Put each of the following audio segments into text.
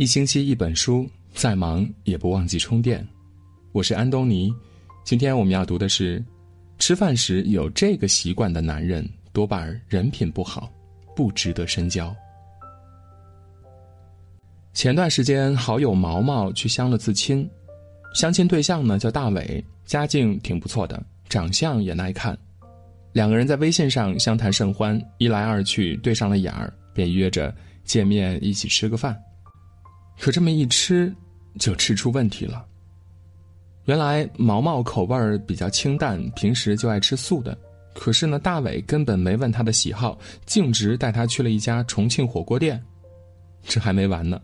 一星期一本书，再忙也不忘记充电。我是安东尼，今天我们要读的是：吃饭时有这个习惯的男人，多半人品不好，不值得深交。前段时间，好友毛毛去相了次亲，相亲对象呢叫大伟，家境挺不错的，长相也耐看。两个人在微信上相谈甚欢，一来二去对上了眼儿，便约着见面一起吃个饭。可这么一吃，就吃出问题了。原来毛毛口味儿比较清淡，平时就爱吃素的。可是呢，大伟根本没问他的喜好，径直带他去了一家重庆火锅店。这还没完呢，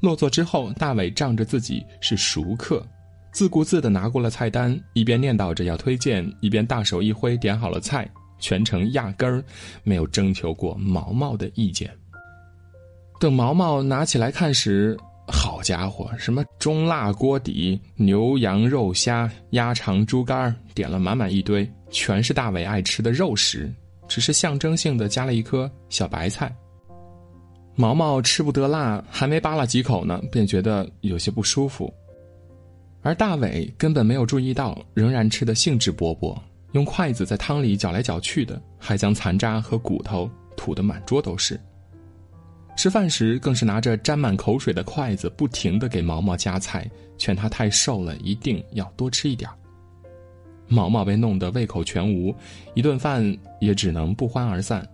落座之后，大伟仗着自己是熟客，自顾自的拿过了菜单，一边念叨着要推荐，一边大手一挥点好了菜，全程压根儿没有征求过毛毛的意见。等毛毛拿起来看时，好家伙，什么中辣锅底、牛羊肉虾、鸭肠、猪肝点了满满一堆，全是大伟爱吃的肉食，只是象征性的加了一颗小白菜。毛毛吃不得辣，还没扒拉几口呢，便觉得有些不舒服。而大伟根本没有注意到，仍然吃得兴致勃勃，用筷子在汤里搅来搅去的，还将残渣和骨头吐得满桌都是。吃饭时更是拿着沾满口水的筷子，不停的给毛毛夹菜，劝他太瘦了，一定要多吃一点毛毛被弄得胃口全无，一顿饭也只能不欢而散。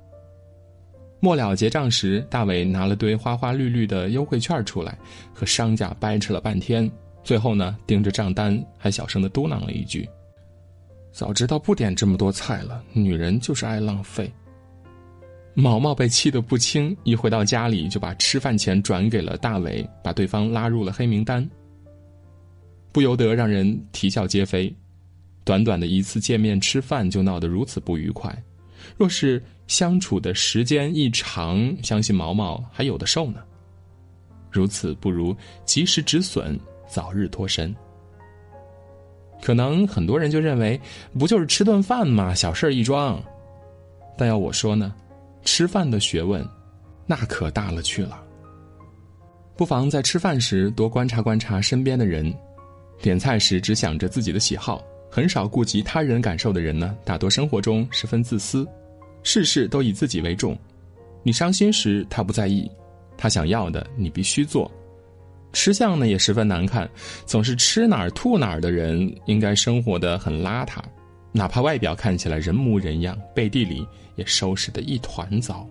末了结账时，大伟拿了堆花花绿绿的优惠券出来，和商家掰扯了半天，最后呢，盯着账单还小声的嘟囔了一句：“早知道不点这么多菜了，女人就是爱浪费。”毛毛被气得不轻，一回到家里就把吃饭钱转给了大伟，把对方拉入了黑名单。不由得让人啼笑皆非。短短的一次见面吃饭就闹得如此不愉快，若是相处的时间一长，相信毛毛还有的受呢。如此不如及时止损，早日脱身。可能很多人就认为，不就是吃顿饭嘛，小事一桩。但要我说呢？吃饭的学问，那可大了去了。不妨在吃饭时多观察观察身边的人，点菜时只想着自己的喜好，很少顾及他人感受的人呢，大多生活中十分自私，事事都以自己为重。你伤心时他不在意，他想要的你必须做。吃相呢也十分难看，总是吃哪儿吐哪儿的人，应该生活的很邋遢。哪怕外表看起来人模人样，背地里也收拾得一团糟。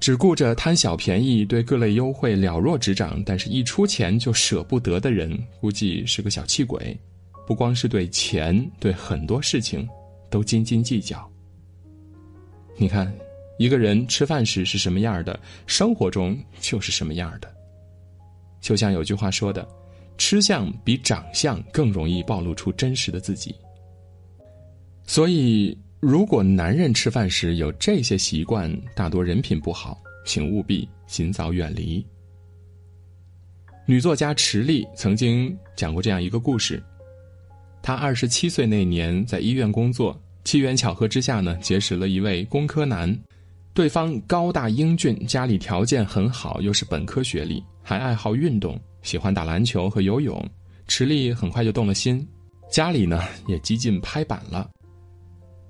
只顾着贪小便宜，对各类优惠了若指掌，但是一出钱就舍不得的人，估计是个小气鬼。不光是对钱，对很多事情都斤斤计较。你看，一个人吃饭时是什么样的，生活中就是什么样的。就像有句话说的：“吃相比长相更容易暴露出真实的自己。”所以，如果男人吃饭时有这些习惯，大多人品不好，请务必尽早远离。女作家池莉曾经讲过这样一个故事：她二十七岁那年在医院工作，机缘巧合之下呢，结识了一位工科男，对方高大英俊，家里条件很好，又是本科学历，还爱好运动，喜欢打篮球和游泳。池莉很快就动了心，家里呢也几近拍板了。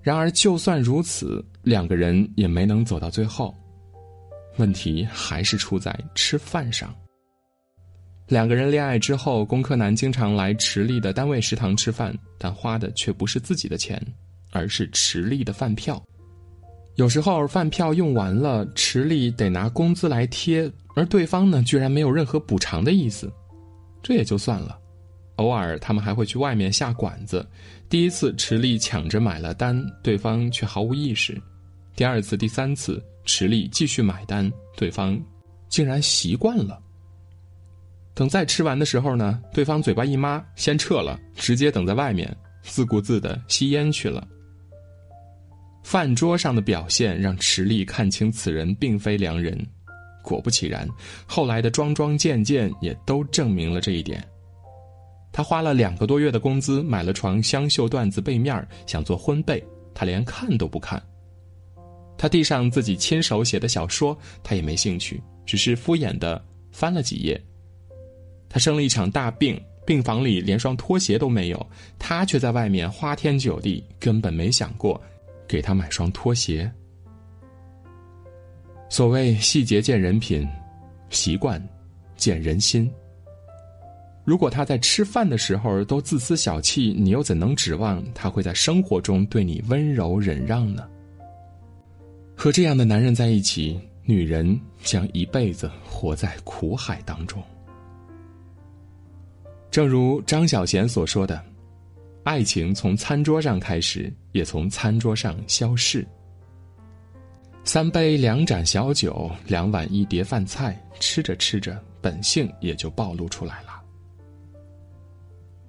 然而，就算如此，两个人也没能走到最后。问题还是出在吃饭上。两个人恋爱之后，工科男经常来池莉的单位食堂吃饭，但花的却不是自己的钱，而是池莉的饭票。有时候饭票用完了，池莉得拿工资来贴，而对方呢，居然没有任何补偿的意思。这也就算了。偶尔，他们还会去外面下馆子。第一次，池莉抢着买了单，对方却毫无意识；第二次、第三次，池莉继续买单，对方竟然习惯了。等再吃完的时候呢，对方嘴巴一抹，先撤了，直接等在外面，自顾自的吸烟去了。饭桌上的表现让池莉看清此人并非良人，果不其然，后来的桩桩件件也都证明了这一点。他花了两个多月的工资买了床香绣缎子被面想做婚被，他连看都不看。他递上自己亲手写的小说，他也没兴趣，只是敷衍的翻了几页，他生了一场大病，病房里连双拖鞋都没有，他却在外面花天酒地，根本没想过给他买双拖鞋。所谓细节见人品，习惯见人心。如果他在吃饭的时候都自私小气，你又怎能指望他会在生活中对你温柔忍让呢？和这样的男人在一起，女人将一辈子活在苦海当中。正如张小娴所说的：“爱情从餐桌上开始，也从餐桌上消逝。”三杯两盏小酒，两碗一碟饭菜，吃着吃着，本性也就暴露出来了。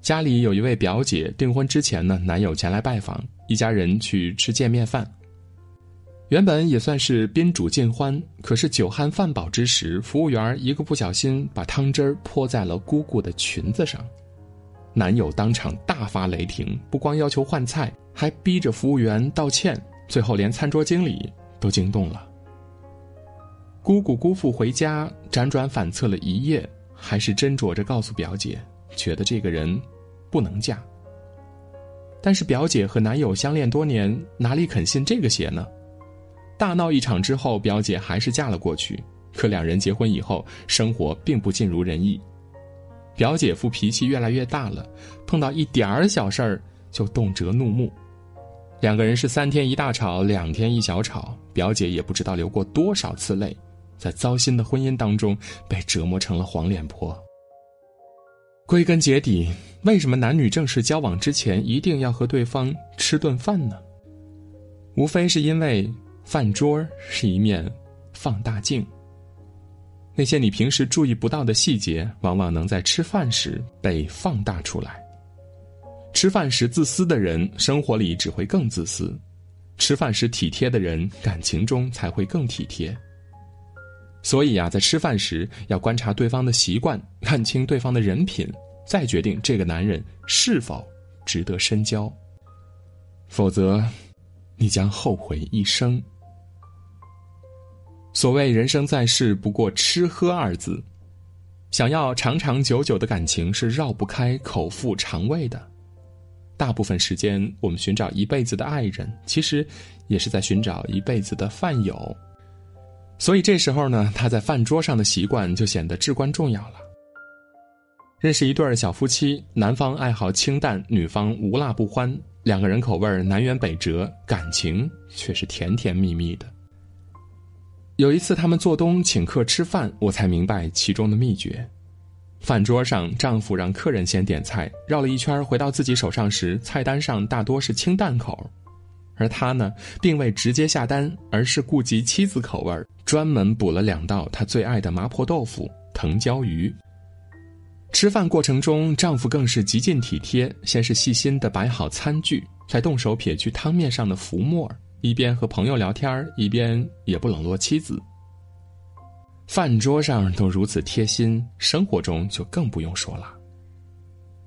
家里有一位表姐，订婚之前呢，男友前来拜访，一家人去吃见面饭。原本也算是宾主尽欢，可是酒酣饭饱之时，服务员一个不小心把汤汁泼在了姑姑的裙子上，男友当场大发雷霆，不光要求换菜，还逼着服务员道歉，最后连餐桌经理。都惊动了。姑姑姑父回家辗转反侧了一夜，还是斟酌着告诉表姐，觉得这个人不能嫁。但是表姐和男友相恋多年，哪里肯信这个邪呢？大闹一场之后，表姐还是嫁了过去。可两人结婚以后，生活并不尽如人意。表姐夫脾气越来越大了，碰到一点儿小事儿就动辄怒目。两个人是三天一大吵，两天一小吵。表姐也不知道流过多少次泪，在糟心的婚姻当中被折磨成了黄脸婆。归根结底，为什么男女正式交往之前一定要和对方吃顿饭呢？无非是因为饭桌是一面放大镜，那些你平时注意不到的细节，往往能在吃饭时被放大出来。吃饭时自私的人，生活里只会更自私；吃饭时体贴的人，感情中才会更体贴。所以啊，在吃饭时要观察对方的习惯，看清对方的人品，再决定这个男人是否值得深交。否则，你将后悔一生。所谓人生在世，不过吃喝二字，想要长长久久的感情，是绕不开口腹肠胃的。大部分时间，我们寻找一辈子的爱人，其实也是在寻找一辈子的饭友。所以这时候呢，他在饭桌上的习惯就显得至关重要了。认识一对小夫妻，男方爱好清淡，女方无辣不欢，两个人口味南辕北辙，感情却是甜甜蜜蜜的。有一次他们做东请客吃饭，我才明白其中的秘诀。饭桌上，丈夫让客人先点菜，绕了一圈回到自己手上时，菜单上大多是清淡口，而他呢，并未直接下单，而是顾及妻子口味，专门补了两道他最爱的麻婆豆腐、藤椒鱼。吃饭过程中，丈夫更是极尽体贴，先是细心的摆好餐具，再动手撇去汤面上的浮沫，一边和朋友聊天，一边也不冷落妻子。饭桌上都如此贴心，生活中就更不用说了。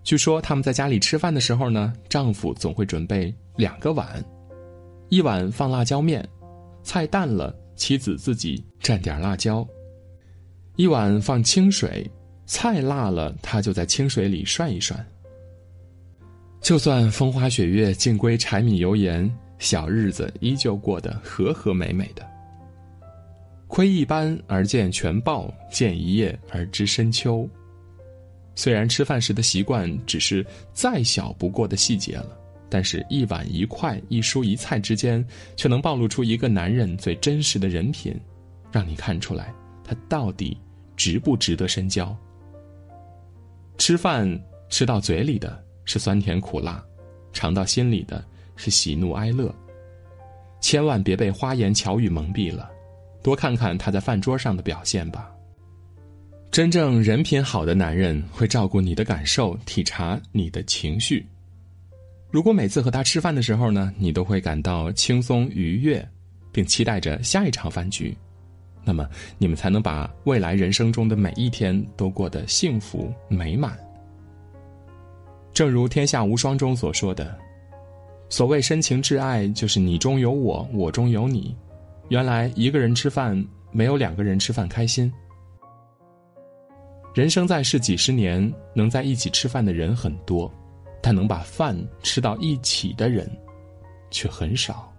据说他们在家里吃饭的时候呢，丈夫总会准备两个碗，一碗放辣椒面，菜淡了，妻子自己蘸点辣椒；一碗放清水，菜辣了，他就在清水里涮一涮。就算风花雪月，尽归柴米油盐，小日子依旧过得和和美美的。窥一斑而见全豹，见一叶而知深秋。虽然吃饭时的习惯只是再小不过的细节了，但是一碗一筷一蔬一菜之间，却能暴露出一个男人最真实的人品，让你看出来他到底值不值得深交。吃饭吃到嘴里的是酸甜苦辣，尝到心里的是喜怒哀乐，千万别被花言巧语蒙蔽了。多看看他在饭桌上的表现吧。真正人品好的男人会照顾你的感受，体察你的情绪。如果每次和他吃饭的时候呢，你都会感到轻松愉悦，并期待着下一场饭局，那么你们才能把未来人生中的每一天都过得幸福美满。正如《天下无双》中所说的：“所谓深情挚爱，就是你中有我，我中有你。”原来一个人吃饭没有两个人吃饭开心。人生在世几十年，能在一起吃饭的人很多，但能把饭吃到一起的人，却很少。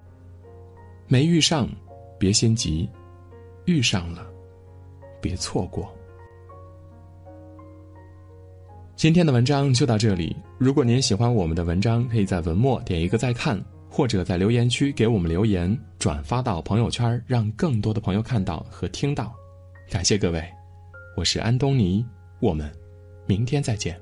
没遇上，别心急；遇上了，别错过。今天的文章就到这里。如果您喜欢我们的文章，可以在文末点一个再看，或者在留言区给我们留言，转发到朋友圈，让更多的朋友看到和听到。感谢各位。我是安东尼，我们明天再见。